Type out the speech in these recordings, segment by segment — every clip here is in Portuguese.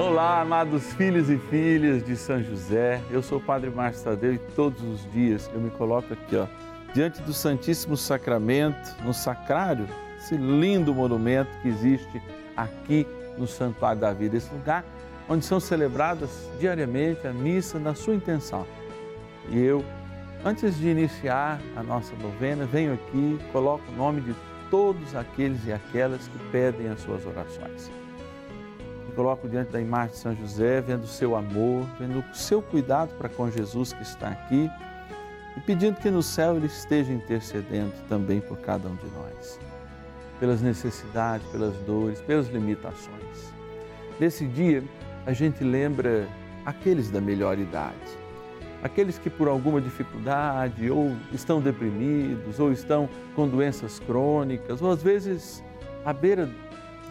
Olá, amados filhos e filhas de São José. Eu sou o Padre Márcio Tadeu e todos os dias eu me coloco aqui, ó, diante do Santíssimo Sacramento, no sacrário, esse lindo monumento que existe aqui no Santuário da Vida, esse lugar onde são celebradas diariamente a missa na sua intenção. E eu, antes de iniciar a nossa novena, venho aqui, coloco o nome de todos aqueles e aquelas que pedem as suas orações coloco diante da imagem de São José, vendo o seu amor, vendo o seu cuidado para com Jesus que está aqui e pedindo que no céu ele esteja intercedendo também por cada um de nós, pelas necessidades, pelas dores, pelas limitações. Nesse dia, a gente lembra aqueles da melhor idade, aqueles que por alguma dificuldade ou estão deprimidos ou estão com doenças crônicas ou às vezes à beira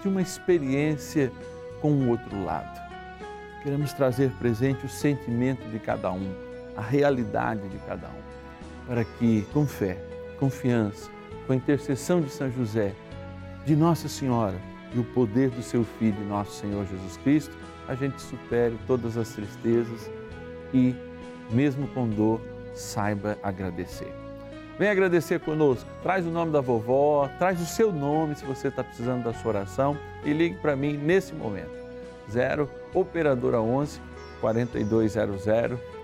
de uma experiência com o outro lado. Queremos trazer presente o sentimento de cada um, a realidade de cada um, para que, com fé, confiança, com a intercessão de São José, de Nossa Senhora e o poder do seu Filho, nosso Senhor Jesus Cristo, a gente supere todas as tristezas e, mesmo com dor, saiba agradecer. Vem agradecer conosco. Traz o nome da vovó, traz o seu nome se você está precisando da sua oração e ligue para mim nesse momento. 0 Operadora 11 4200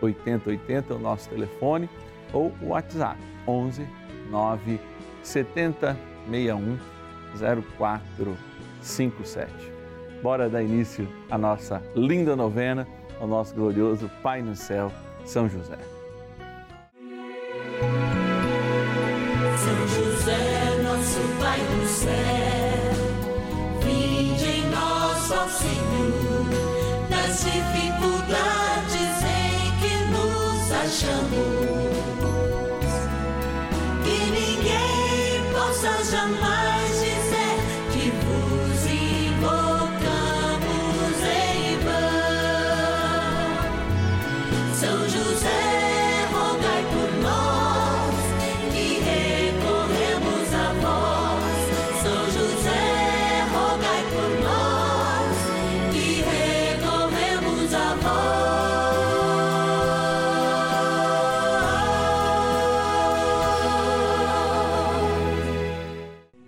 8080 é o nosso telefone ou o WhatsApp 11 9 70 61 0457. Bora dar início à nossa linda novena ao nosso glorioso Pai no céu, São José. se.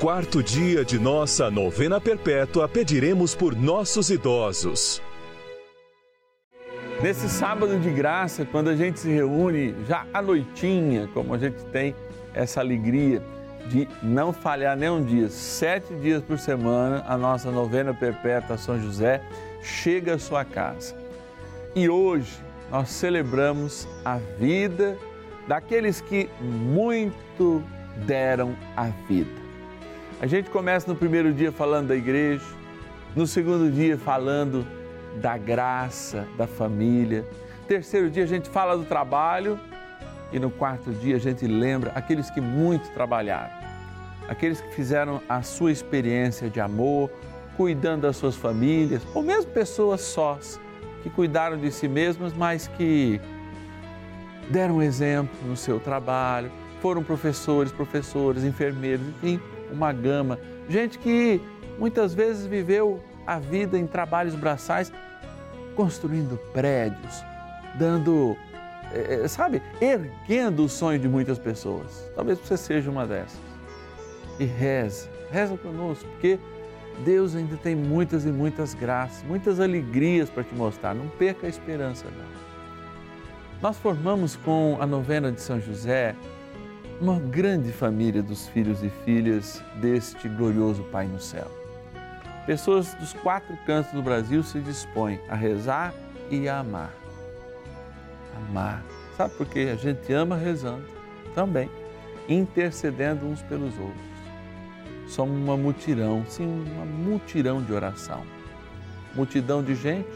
quarto dia de nossa novena perpétua, pediremos por nossos idosos. Nesse sábado de graça, quando a gente se reúne já à noitinha, como a gente tem essa alegria de não falhar nem um dia, sete dias por semana, a nossa novena perpétua São José chega à sua casa. E hoje nós celebramos a vida daqueles que muito deram a vida. A gente começa no primeiro dia falando da igreja, no segundo dia falando da graça, da família. Terceiro dia a gente fala do trabalho e no quarto dia a gente lembra aqueles que muito trabalharam, aqueles que fizeram a sua experiência de amor, cuidando das suas famílias, ou mesmo pessoas sós que cuidaram de si mesmas, mas que deram exemplo no seu trabalho, foram professores, professoras, enfermeiros, enfim uma gama. Gente que muitas vezes viveu a vida em trabalhos braçais, construindo prédios, dando, é, sabe, erguendo o sonho de muitas pessoas. Talvez você seja uma dessas. E reza, reza conosco, porque Deus ainda tem muitas e muitas graças, muitas alegrias para te mostrar. Não perca a esperança, não. Nós formamos com a novena de São José uma grande família dos filhos e filhas deste glorioso Pai no céu. Pessoas dos quatro cantos do Brasil se dispõem a rezar e a amar. Amar. Sabe por quê? A gente ama rezando também, intercedendo uns pelos outros. Somos uma mutirão, sim, uma mutirão de oração. Multidão de gente,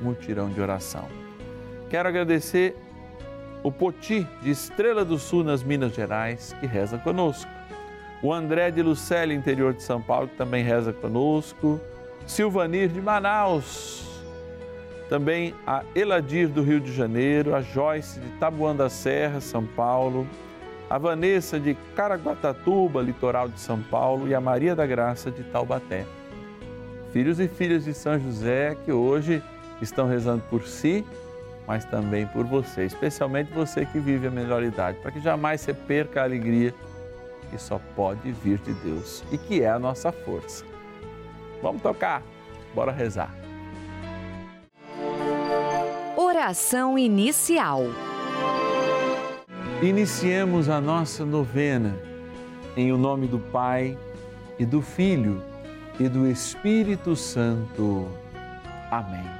mutirão de oração. Quero agradecer o Poti, de Estrela do Sul, nas Minas Gerais, que reza conosco. O André de Lucélia, interior de São Paulo, que também reza conosco. Silvanir de Manaus. Também a Eladir do Rio de Janeiro, a Joyce de Tabuão da Serra, São Paulo, a Vanessa de Caraguatatuba, litoral de São Paulo, e a Maria da Graça de Taubaté. Filhos e filhas de São José que hoje estão rezando por si mas também por você, especialmente você que vive a melhor idade, para que jamais você perca a alegria que só pode vir de Deus e que é a nossa força. Vamos tocar, bora rezar. Oração inicial. Iniciemos a nossa novena em o nome do Pai e do Filho e do Espírito Santo. Amém.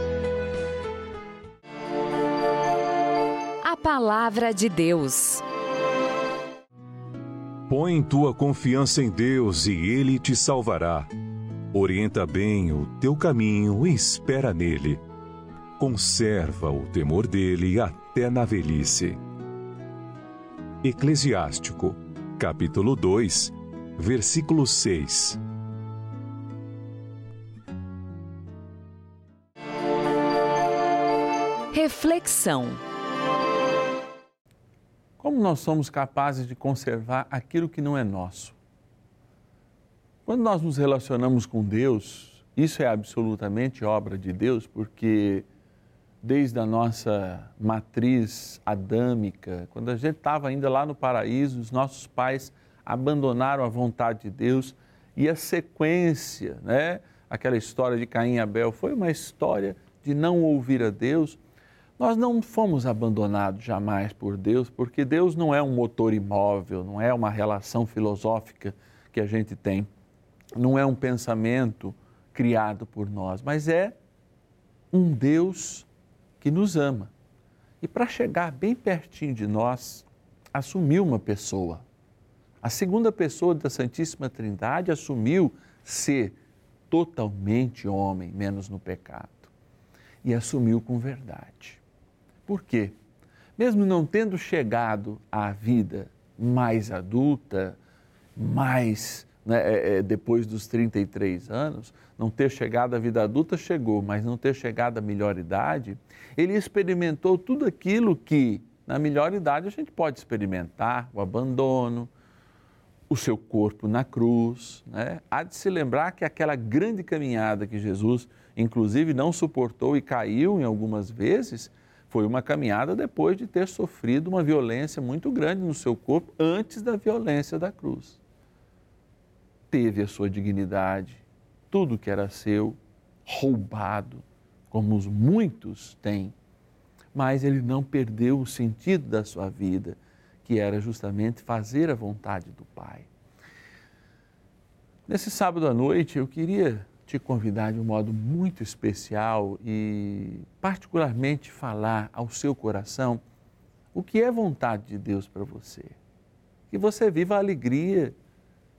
A Palavra de Deus. Põe tua confiança em Deus e Ele te salvará. Orienta bem o teu caminho e espera nele. Conserva o temor dele até na velhice. Eclesiástico, capítulo 2, versículo 6. Reflexão. Como nós somos capazes de conservar aquilo que não é nosso? Quando nós nos relacionamos com Deus, isso é absolutamente obra de Deus, porque desde a nossa matriz adâmica, quando a gente estava ainda lá no paraíso, os nossos pais abandonaram a vontade de Deus e a sequência, né? Aquela história de Caim e Abel foi uma história de não ouvir a Deus. Nós não fomos abandonados jamais por Deus, porque Deus não é um motor imóvel, não é uma relação filosófica que a gente tem não é um pensamento criado por nós, mas é um Deus que nos ama. E para chegar bem pertinho de nós, assumiu uma pessoa. A segunda pessoa da Santíssima Trindade assumiu ser totalmente homem, menos no pecado. E assumiu com verdade. Por quê? Mesmo não tendo chegado à vida mais adulta, mais né, é, é, depois dos 33 anos, não ter chegado à vida adulta chegou, mas não ter chegado à melhor idade, ele experimentou tudo aquilo que na melhor idade a gente pode experimentar: o abandono, o seu corpo na cruz. Né? Há de se lembrar que aquela grande caminhada que Jesus, inclusive, não suportou e caiu em algumas vezes, foi uma caminhada depois de ter sofrido uma violência muito grande no seu corpo antes da violência da cruz. Teve a sua dignidade, tudo que era seu, roubado, como os muitos têm, mas ele não perdeu o sentido da sua vida que era justamente fazer a vontade do Pai. Nesse sábado à noite, eu queria te convidar de um modo muito especial e, particularmente, falar ao seu coração o que é vontade de Deus para você. Que você viva a alegria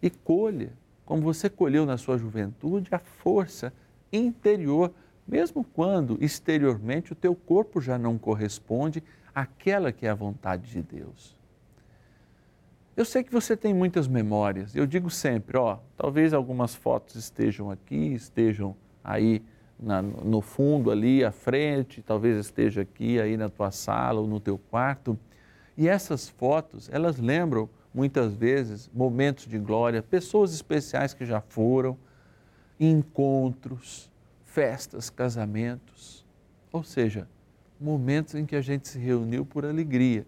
e colha, como você colheu na sua juventude, a força interior, mesmo quando exteriormente o teu corpo já não corresponde àquela que é a vontade de Deus. Eu sei que você tem muitas memórias. Eu digo sempre, ó, talvez algumas fotos estejam aqui, estejam aí na, no fundo ali à frente, talvez esteja aqui aí na tua sala ou no teu quarto. E essas fotos, elas lembram muitas vezes momentos de glória, pessoas especiais que já foram, encontros, festas, casamentos, ou seja, momentos em que a gente se reuniu por alegria.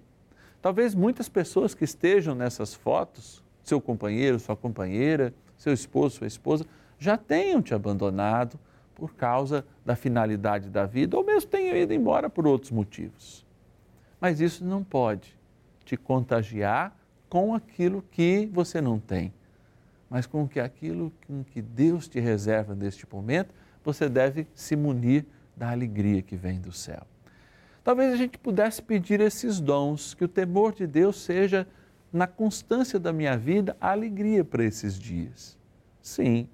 Talvez muitas pessoas que estejam nessas fotos, seu companheiro, sua companheira, seu esposo, sua esposa, já tenham te abandonado por causa da finalidade da vida ou mesmo tenham ido embora por outros motivos. Mas isso não pode te contagiar com aquilo que você não tem, mas com que aquilo com que Deus te reserva neste momento, você deve se munir da alegria que vem do céu. Talvez a gente pudesse pedir esses dons, que o temor de Deus seja, na constância da minha vida, a alegria para esses dias. Sim,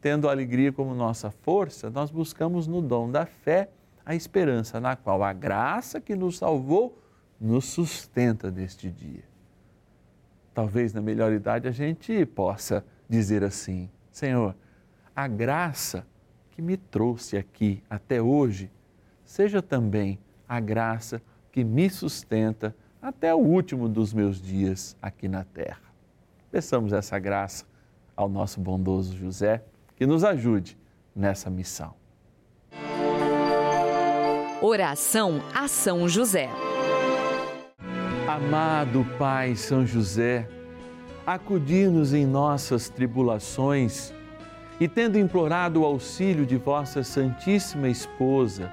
tendo a alegria como nossa força, nós buscamos no dom da fé a esperança na qual a graça que nos salvou nos sustenta neste dia. Talvez na melhor idade a gente possa dizer assim: Senhor, a graça que me trouxe aqui até hoje, seja também a graça que me sustenta até o último dos meus dias aqui na terra. Peçamos essa graça ao nosso bondoso José, que nos ajude nessa missão. Oração a São José. Amado Pai São José, acudir-nos em nossas tribulações e, tendo implorado o auxílio de vossa Santíssima Esposa,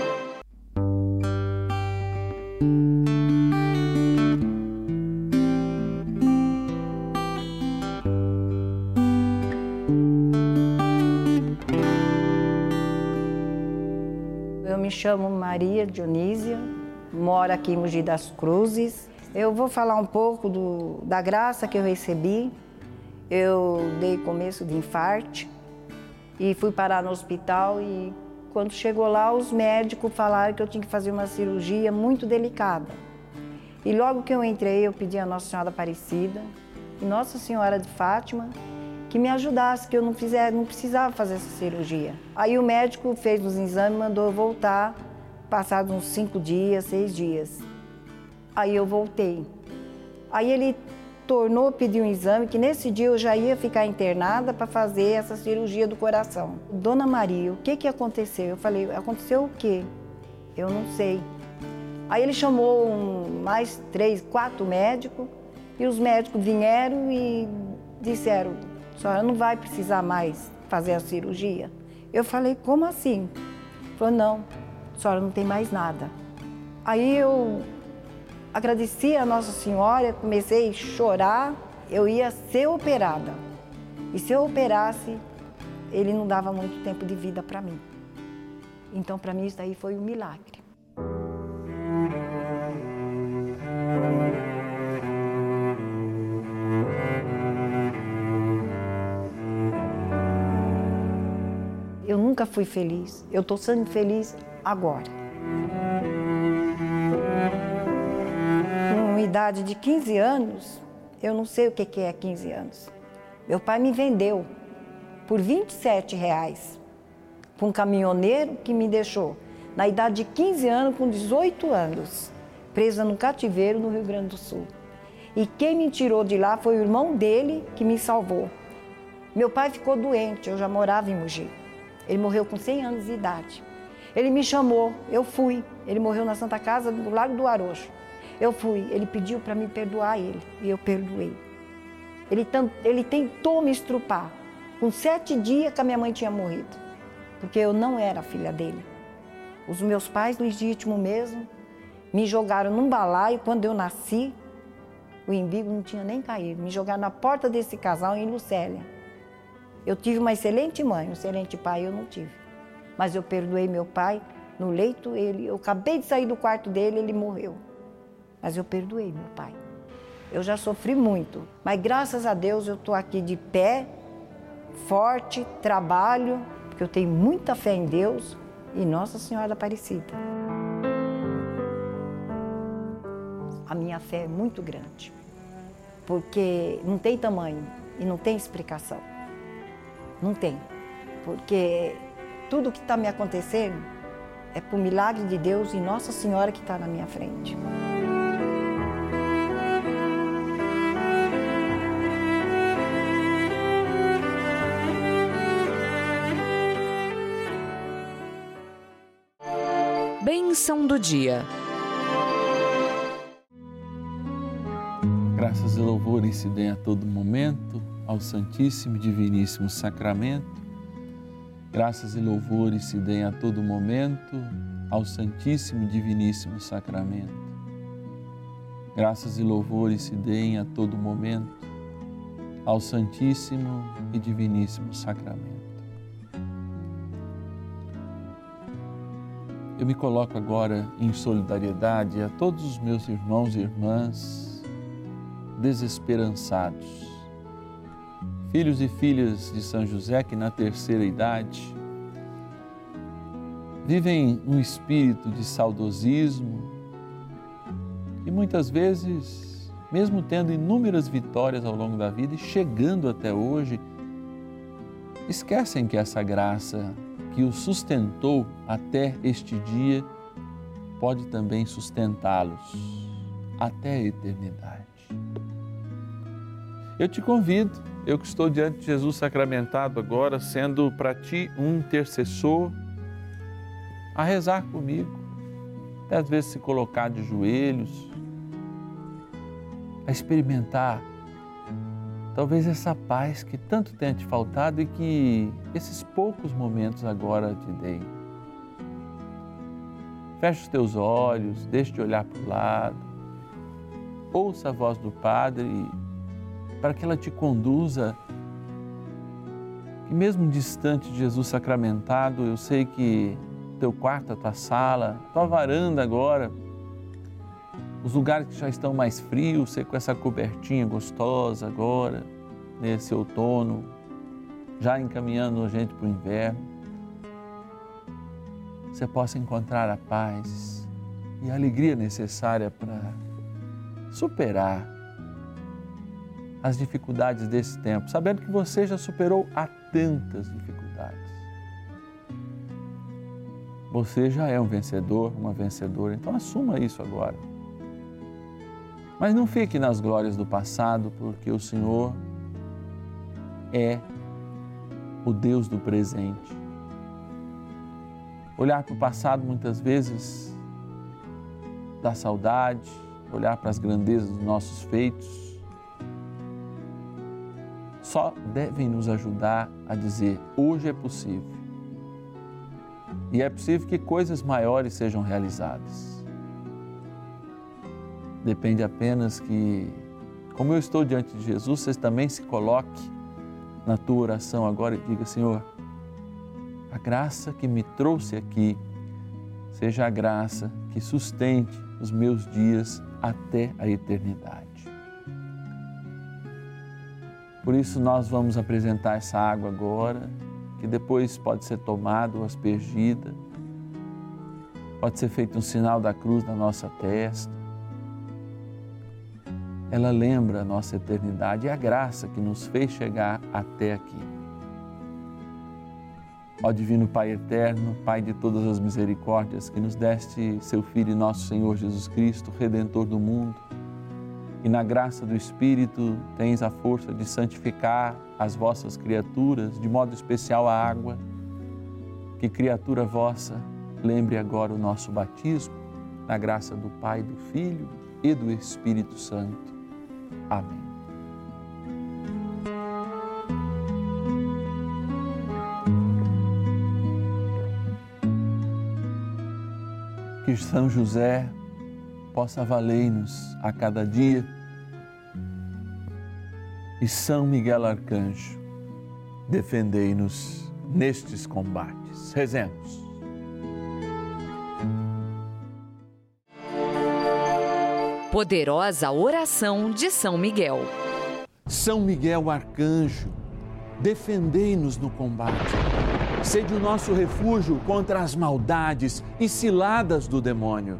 Maria Dionísia, moro aqui em Mogi das Cruzes. Eu vou falar um pouco do, da graça que eu recebi. Eu dei começo de infarte e fui parar no hospital e quando chegou lá os médicos falaram que eu tinha que fazer uma cirurgia muito delicada. E logo que eu entrei eu pedi a Nossa Senhora Aparecida e Nossa Senhora de Fátima que me ajudasse, que eu não, fizer, não precisava fazer essa cirurgia. Aí o médico fez os exames mandou eu voltar, passados uns cinco dias, seis dias. Aí eu voltei. Aí ele tornou, pediu um exame, que nesse dia eu já ia ficar internada para fazer essa cirurgia do coração. Dona Maria, o que, que aconteceu? Eu falei, aconteceu o quê? Eu não sei. Aí ele chamou um, mais três, quatro médicos, e os médicos vieram e disseram, senhora não vai precisar mais fazer a cirurgia. Eu falei, como assim? Falou, não, senhora não tem mais nada. Aí eu agradeci a Nossa Senhora, comecei a chorar, eu ia ser operada. E se eu operasse, ele não dava muito tempo de vida para mim. Então, para mim, isso daí foi um milagre. Eu nunca fui feliz. Eu estou sendo feliz agora. Com idade de 15 anos, eu não sei o que é 15 anos. Meu pai me vendeu por 27 reais para um caminhoneiro que me deixou na idade de 15 anos, com 18 anos, presa no cativeiro no Rio Grande do Sul. E quem me tirou de lá foi o irmão dele que me salvou. Meu pai ficou doente, eu já morava em Mogi. Ele morreu com 100 anos de idade. Ele me chamou, eu fui. Ele morreu na Santa Casa do Lago do Arocho. Eu fui. Ele pediu para me perdoar ele e eu perdoei. Ele, ele tentou me estrupar. Com sete dias que a minha mãe tinha morrido, porque eu não era filha dele. Os meus pais, legítimos mesmo, me jogaram num balaio quando eu nasci. O embigo não tinha nem caído. Me jogaram na porta desse casal em Lucélia. Eu tive uma excelente mãe, um excelente pai eu não tive. Mas eu perdoei meu pai no leito, ele, eu acabei de sair do quarto dele, ele morreu. Mas eu perdoei meu pai. Eu já sofri muito, mas graças a Deus eu estou aqui de pé, forte, trabalho, porque eu tenho muita fé em Deus e Nossa Senhora Aparecida. A minha fé é muito grande, porque não tem tamanho e não tem explicação. Não tem. Porque tudo que está me acontecendo é por milagre de Deus e Nossa Senhora que está na minha frente. Bênção do dia. Graças e louvores se deem a todo momento ao Santíssimo e Diviníssimo Sacramento. Graças e louvores se deem a todo momento ao Santíssimo e Diviníssimo Sacramento. Graças e louvores se deem a todo momento ao Santíssimo e Diviníssimo Sacramento. Eu me coloco agora em solidariedade a todos os meus irmãos e irmãs desesperançados, filhos e filhas de São José que na terceira idade vivem um espírito de saudosismo e muitas vezes, mesmo tendo inúmeras vitórias ao longo da vida e chegando até hoje, esquecem que essa graça que o sustentou até este dia pode também sustentá-los até a eternidade. Eu te convido, eu que estou diante de Jesus sacramentado agora, sendo para ti um intercessor, a rezar comigo até às vezes se colocar de joelhos, a experimentar talvez essa paz que tanto tem te faltado e que esses poucos momentos agora te deem. Feche os teus olhos, deixe de olhar para o lado, ouça a voz do Padre para que ela te conduza. Que mesmo distante de Jesus sacramentado, eu sei que teu quarto, a tua sala, tua varanda agora, os lugares que já estão mais frios, você com essa cobertinha gostosa agora, nesse outono, já encaminhando a gente para o inverno, você possa encontrar a paz e a alegria necessária para superar as dificuldades desse tempo, sabendo que você já superou tantas dificuldades. Você já é um vencedor, uma vencedora, então assuma isso agora. Mas não fique nas glórias do passado, porque o Senhor é o Deus do presente. Olhar para o passado muitas vezes dá saudade, olhar para as grandezas dos nossos feitos só devem nos ajudar a dizer: hoje é possível. E é possível que coisas maiores sejam realizadas. Depende apenas que, como eu estou diante de Jesus, você também se coloque na tua oração agora e diga: Senhor, a graça que me trouxe aqui seja a graça que sustente os meus dias até a eternidade. Por isso nós vamos apresentar essa água agora, que depois pode ser tomada ou aspergida. Pode ser feito um sinal da cruz na nossa testa. Ela lembra a nossa eternidade e a graça que nos fez chegar até aqui. Ó Divino Pai eterno, Pai de todas as misericórdias, que nos deste seu Filho e nosso Senhor Jesus Cristo, Redentor do mundo e na graça do Espírito tens a força de santificar as vossas criaturas, de modo especial a água. Que criatura vossa lembre agora o nosso batismo, na graça do Pai, do Filho e do Espírito Santo. Amém. Que São José possa valer-nos a cada dia. E São Miguel Arcanjo, defendei-nos nestes combates. Rezemos. Poderosa oração de São Miguel. São Miguel Arcanjo, defendei-nos no combate. Sede o nosso refúgio contra as maldades e ciladas do demônio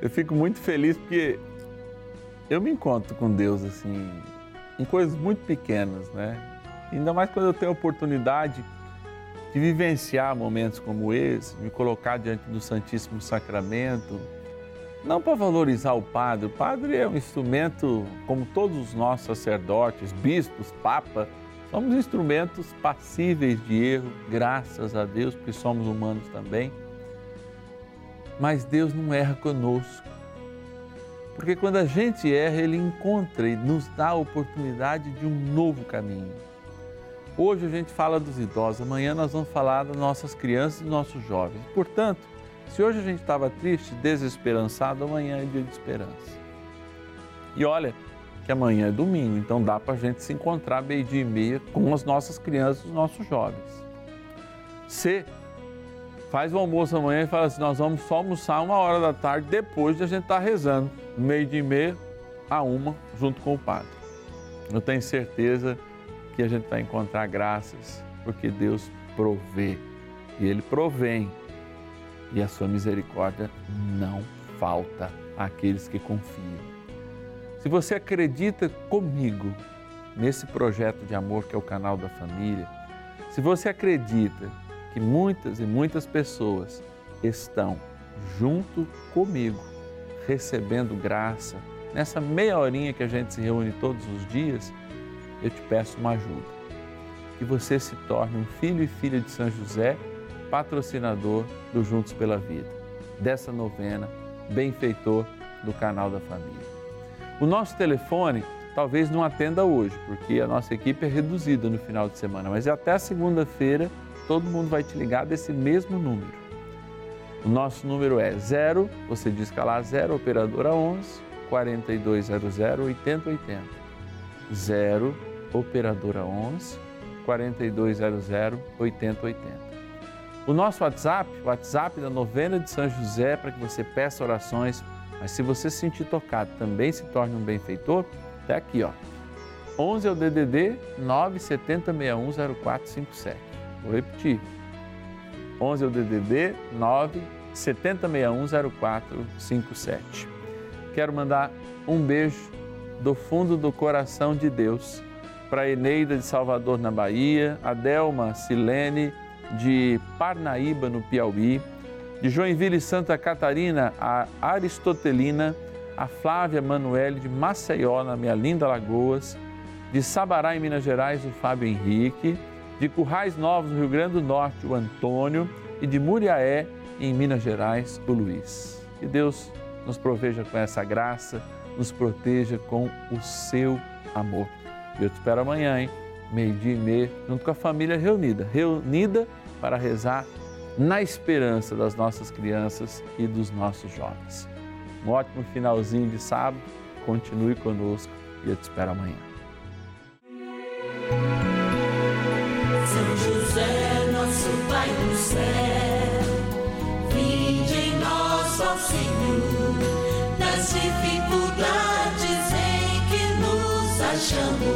eu fico muito feliz porque eu me encontro com Deus assim, em coisas muito pequenas, né? Ainda mais quando eu tenho a oportunidade de vivenciar momentos como esse, me colocar diante do Santíssimo Sacramento, não para valorizar o padre, o padre é um instrumento, como todos os nossos sacerdotes, bispos, papa, somos instrumentos passíveis de erro, graças a Deus, porque somos humanos também mas Deus não erra conosco. Porque quando a gente erra, Ele encontra e nos dá a oportunidade de um novo caminho. Hoje a gente fala dos idosos, amanhã nós vamos falar das nossas crianças e dos nossos jovens. Portanto, se hoje a gente estava triste, desesperançado, amanhã é dia de esperança. E olha que amanhã é domingo, então dá para a gente se encontrar meio-dia e meia com as nossas crianças e os nossos jovens. Se faz o almoço amanhã e fala assim: nós vamos só almoçar uma hora da tarde depois de a gente estar tá rezando, meio de meia a uma, junto com o padre. Eu tenho certeza que a gente vai encontrar graças, porque Deus provê e Ele provém e a sua misericórdia não falta àqueles que confiam. Se você acredita comigo nesse projeto de amor que é o canal da família, se você acredita que muitas e muitas pessoas estão junto comigo, recebendo graça, nessa meia horinha que a gente se reúne todos os dias, eu te peço uma ajuda. Que você se torne um filho e filha de São José, patrocinador do Juntos pela Vida, dessa novena, benfeitor do canal da família. O nosso telefone talvez não atenda hoje, porque a nossa equipe é reduzida no final de semana, mas até a segunda-feira todo mundo vai te ligar desse mesmo número. O nosso número é 0, você diz que lá 0, operadora 11 4200 8080. 0, operadora 11 4200 8080. O nosso WhatsApp, o WhatsApp da novena de São José, para que você peça orações, mas se você se sentir tocado, também se torne um benfeitor, está aqui, ó. 11 é o DDD 970610457. Vou repetir. 11 é o DDD 970610457. Quero mandar um beijo do fundo do coração de Deus para Eneida de Salvador na Bahia, a Delma Silene de Parnaíba no Piauí, de Joinville Santa Catarina, a Aristotelina, a Flávia Manuele de Maceió, na minha linda Lagoas, de Sabará, em Minas Gerais, o Fábio Henrique, de Currais Novos, no Rio Grande do Norte, o Antônio, e de Muriaé, em Minas Gerais, o Luiz. Que Deus nos proveja com essa graça, nos proteja com o seu amor. Eu te espero amanhã, hein? Meio-dia e meia, junto com a família reunida reunida para rezar na esperança das nossas crianças e dos nossos jovens. Um ótimo finalzinho de sábado. Continue conosco e eu te espero amanhã. São José, nosso Pai do céu, vinde em nós, ó Senhor, das dificuldades em que nos achamos